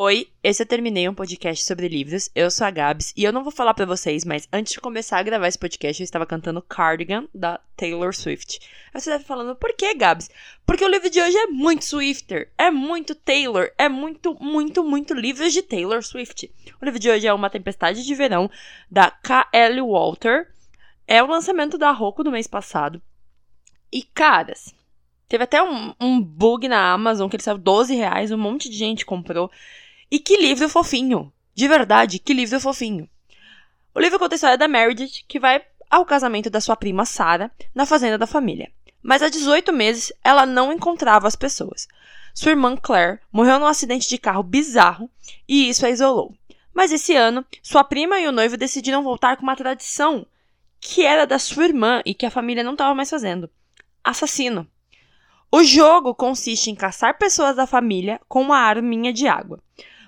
Oi, esse eu terminei um podcast sobre livros. Eu sou a Gabs e eu não vou falar para vocês, mas antes de começar a gravar esse podcast, eu estava cantando Cardigan da Taylor Swift. Aí você deve falando, por que, Gabs? Porque o livro de hoje é muito Swifter, é muito Taylor, é muito, muito, muito livros de Taylor Swift. O livro de hoje é Uma Tempestade de Verão da K.L. Walter. É o lançamento da Roku do mês passado. E caras, teve até um, um bug na Amazon que ele saiu 12 reais, um monte de gente comprou. E que livro fofinho! De verdade, que livro fofinho! O livro conta a história da Meredith, que vai ao casamento da sua prima Sarah, na fazenda da família. Mas há 18 meses ela não encontrava as pessoas. Sua irmã Claire morreu num acidente de carro bizarro e isso a isolou. Mas esse ano, sua prima e o noivo decidiram voltar com uma tradição que era da sua irmã e que a família não estava mais fazendo: assassino. O jogo consiste em caçar pessoas da família com uma arminha de água.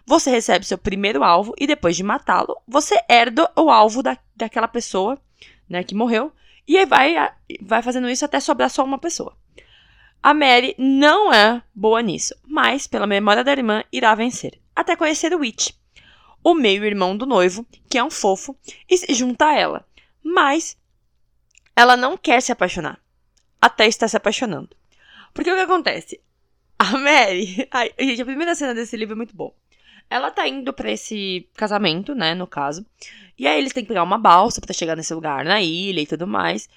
Você recebe seu primeiro alvo e depois de matá-lo, você herda o alvo da, daquela pessoa, né, que morreu, e aí vai, vai fazendo isso até sobrar só uma pessoa. A Mary não é boa nisso, mas, pela memória da irmã, irá vencer, até conhecer o Witch, o meio-irmão do noivo, que é um fofo, e se junta a ela. Mas ela não quer se apaixonar, até estar se apaixonando. Porque o que acontece? A Mary. Ai, gente, a primeira cena desse livro é muito bom. Ela tá indo para esse casamento, né, no caso. E aí eles têm que pegar uma balsa para chegar nesse lugar na ilha e tudo mais.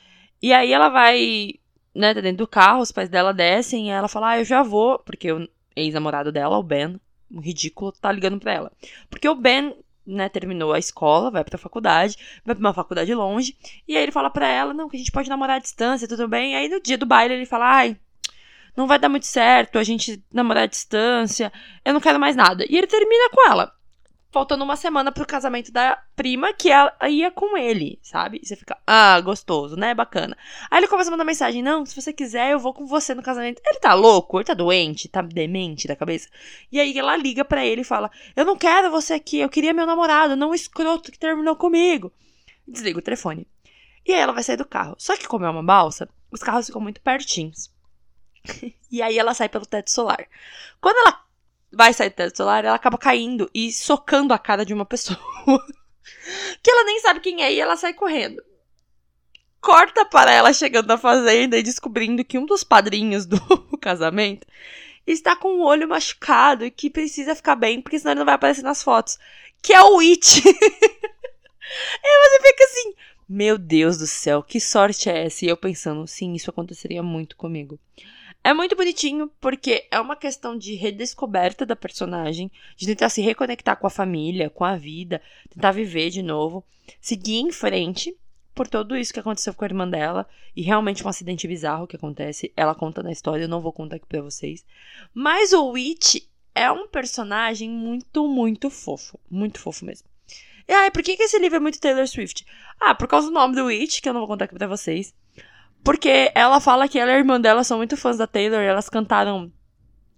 E aí ela vai, né, tá dentro do carro, os pais dela descem e ela fala: "Ah, eu já vou", porque o ex-namorado dela, o Ben, um ridículo, tá ligando para ela. Porque o Ben né, terminou a escola, vai pra faculdade, vai pra uma faculdade longe, e aí ele fala pra ela, não, que a gente pode namorar à distância, tudo bem, e aí no dia do baile ele fala, ai, não vai dar muito certo, a gente namorar à distância, eu não quero mais nada. E ele termina com ela. Faltando uma semana pro casamento da prima, que ela ia com ele, sabe? E você fica, ah, gostoso, né? Bacana. Aí ele começa a mandar mensagem: não, se você quiser, eu vou com você no casamento. Ele tá louco, ele tá doente, tá demente da cabeça. E aí ela liga para ele e fala: eu não quero você aqui, eu queria meu namorado, não o escroto que terminou comigo. Desliga o telefone. E aí ela vai sair do carro. Só que, como é uma balsa, os carros ficam muito pertinhos. e aí ela sai pelo teto solar. Quando ela vai sair do teto solar, ela acaba caindo e socando a cara de uma pessoa. que ela nem sabe quem é e ela sai correndo. Corta para ela chegando na fazenda e descobrindo que um dos padrinhos do casamento está com o olho machucado e que precisa ficar bem, porque senão ele não vai aparecer nas fotos. Que é o It. e você fica assim, meu Deus do céu, que sorte é essa? E eu pensando, sim, isso aconteceria muito comigo. É muito bonitinho porque é uma questão de redescoberta da personagem, de tentar se reconectar com a família, com a vida, tentar viver de novo, seguir em frente por tudo isso que aconteceu com a irmã dela e realmente um acidente bizarro que acontece. Ela conta na história, eu não vou contar aqui para vocês. Mas o Witch é um personagem muito, muito fofo, muito fofo mesmo. E aí, por que, que esse livro é muito Taylor Swift? Ah, por causa do nome do Witch, que eu não vou contar aqui pra vocês. Porque ela fala que ela e a irmã dela são muito fãs da Taylor e elas cantaram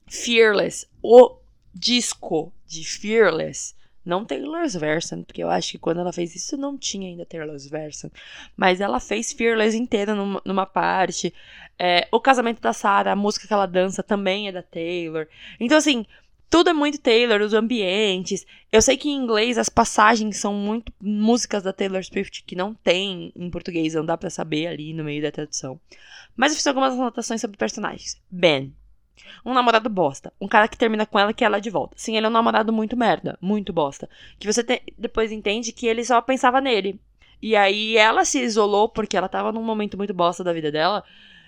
Fearless, o disco de Fearless. Não Taylor's Version, porque eu acho que quando ela fez isso não tinha ainda Taylor's Version. Mas ela fez Fearless inteira numa, numa parte. É, o casamento da Sarah, a música que ela dança também é da Taylor. Então, assim, tudo é muito Taylor, os ambientes. Eu sei que em inglês as passagens são muito músicas da Taylor Swift que não tem em português, não dá para saber ali no meio da tradução. Mas eu fiz algumas anotações sobre personagens. Ben. Um namorado bosta. Um cara que termina com ela que ela de volta. Sim, ele é um namorado muito merda. Muito bosta. Que você te... depois entende que ele só pensava nele. E aí ela se isolou porque ela tava num momento muito bosta da vida dela.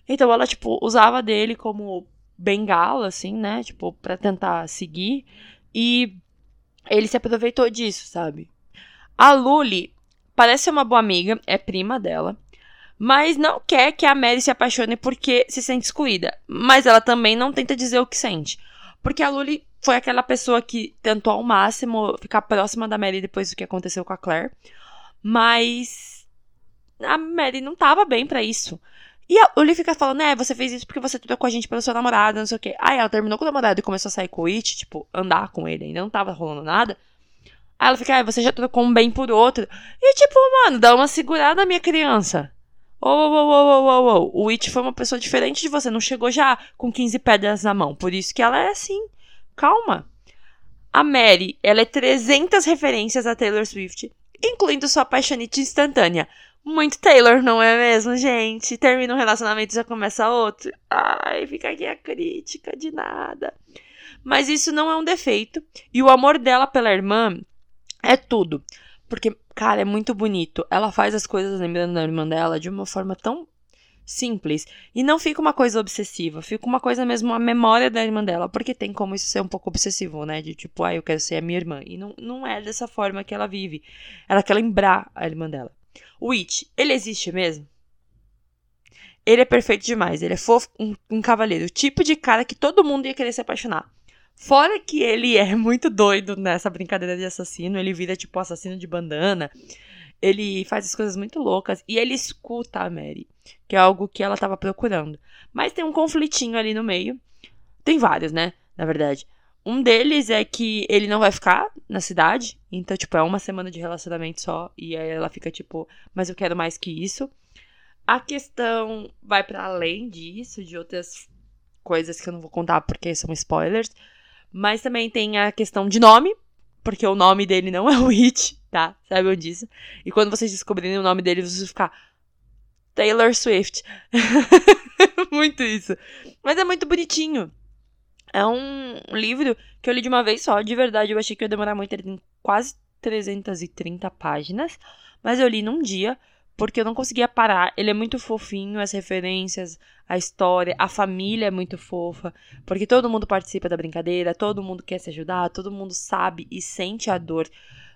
Então ela, tipo, usava dele como bengala, assim, né? Tipo, pra tentar seguir. E ele se aproveitou disso, sabe? A Luli parece ser uma boa amiga, é prima dela. Mas não quer que a Mary se apaixone porque se sente excluída. Mas ela também não tenta dizer o que sente. Porque a Luli foi aquela pessoa que tentou ao máximo ficar próxima da Mary depois do que aconteceu com a Claire. Mas a Mary não tava bem para isso. E a, o Lee fica falando, é, você fez isso porque você trocou a gente pelo seu namorado, não sei o quê. Aí ela terminou com o namorado e começou a sair com o It, tipo, andar com ele, ainda não tava rolando nada. Aí ela fica, ah, você já trocou um bem por outro. E tipo, mano, dá uma segurada, minha criança. Ô, ô, ô, ô, ô, ô, O It foi uma pessoa diferente de você, não chegou já com 15 pedras na mão. Por isso que ela é assim. Calma. A Mary, ela é 300 referências a Taylor Swift, incluindo sua paixonite instantânea. Muito Taylor, não é mesmo, gente? Termina um relacionamento e já começa outro. Ai, fica aqui a crítica de nada. Mas isso não é um defeito. E o amor dela pela irmã é tudo. Porque, cara, é muito bonito. Ela faz as coisas lembrando da irmã dela de uma forma tão simples. E não fica uma coisa obsessiva, fica uma coisa mesmo, a memória da irmã dela, porque tem como isso ser um pouco obsessivo, né? De tipo, ah, eu quero ser a minha irmã. E não, não é dessa forma que ela vive. Ela quer lembrar a irmã dela. O It, ele existe mesmo? Ele é perfeito demais, ele é fofo, um, um cavaleiro, o tipo de cara que todo mundo ia querer se apaixonar. Fora que ele é muito doido nessa brincadeira de assassino, ele vira tipo assassino de bandana. Ele faz as coisas muito loucas e ele escuta a Mary, que é algo que ela estava procurando. Mas tem um conflitinho ali no meio. Tem vários, né? Na verdade. Um deles é que ele não vai ficar na cidade. Então, tipo, é uma semana de relacionamento só. E aí ela fica tipo, mas eu quero mais que isso. A questão vai para além disso, de outras coisas que eu não vou contar porque são spoilers. Mas também tem a questão de nome, porque o nome dele não é o It, tá? Saibam disso. E quando vocês descobrirem o nome dele, vocês vão ficar. Taylor Swift. muito isso. Mas é muito bonitinho. É um livro que eu li de uma vez só. De verdade, eu achei que ia demorar muito. Ele tem quase 330 páginas. Mas eu li num dia porque eu não conseguia parar. Ele é muito fofinho, as referências, a história, a família é muito fofa, porque todo mundo participa da brincadeira, todo mundo quer se ajudar, todo mundo sabe e sente a dor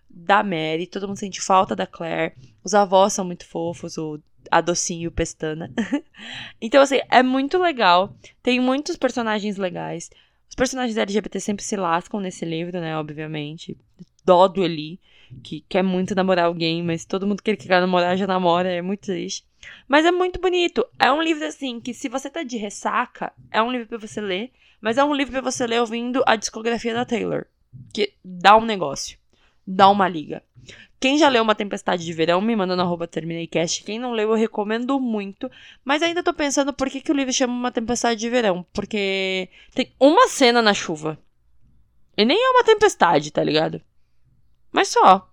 da Mary, todo mundo sente falta da Claire. Os avós são muito fofos, o a Docinho Pestana. então, assim, é muito legal. Tem muitos personagens legais. Os personagens LGBT sempre se lascam nesse livro, né? Obviamente. Dó do Eli que quer muito namorar alguém, mas todo mundo que ele quer namorar já namora, é muito triste. Mas é muito bonito. É um livro assim que se você tá de ressaca, é um livro para você ler, mas é um livro para você ler ouvindo a discografia da Taylor, que dá um negócio, dá uma liga. Quem já leu Uma Tempestade de Verão, me manda no arroba TermineiCast. Quem não leu, eu recomendo muito. Mas ainda tô pensando por que, que o livro chama Uma Tempestade de Verão. Porque tem uma cena na chuva. E nem é uma tempestade, tá ligado? Mas só.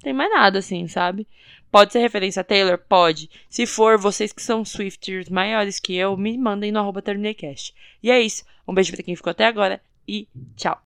Tem mais nada assim, sabe? Pode ser referência a Taylor? Pode. Se for, vocês que são Swifters maiores que eu, me mandem no arroba TermineiCast. E é isso. Um beijo pra quem ficou até agora e tchau.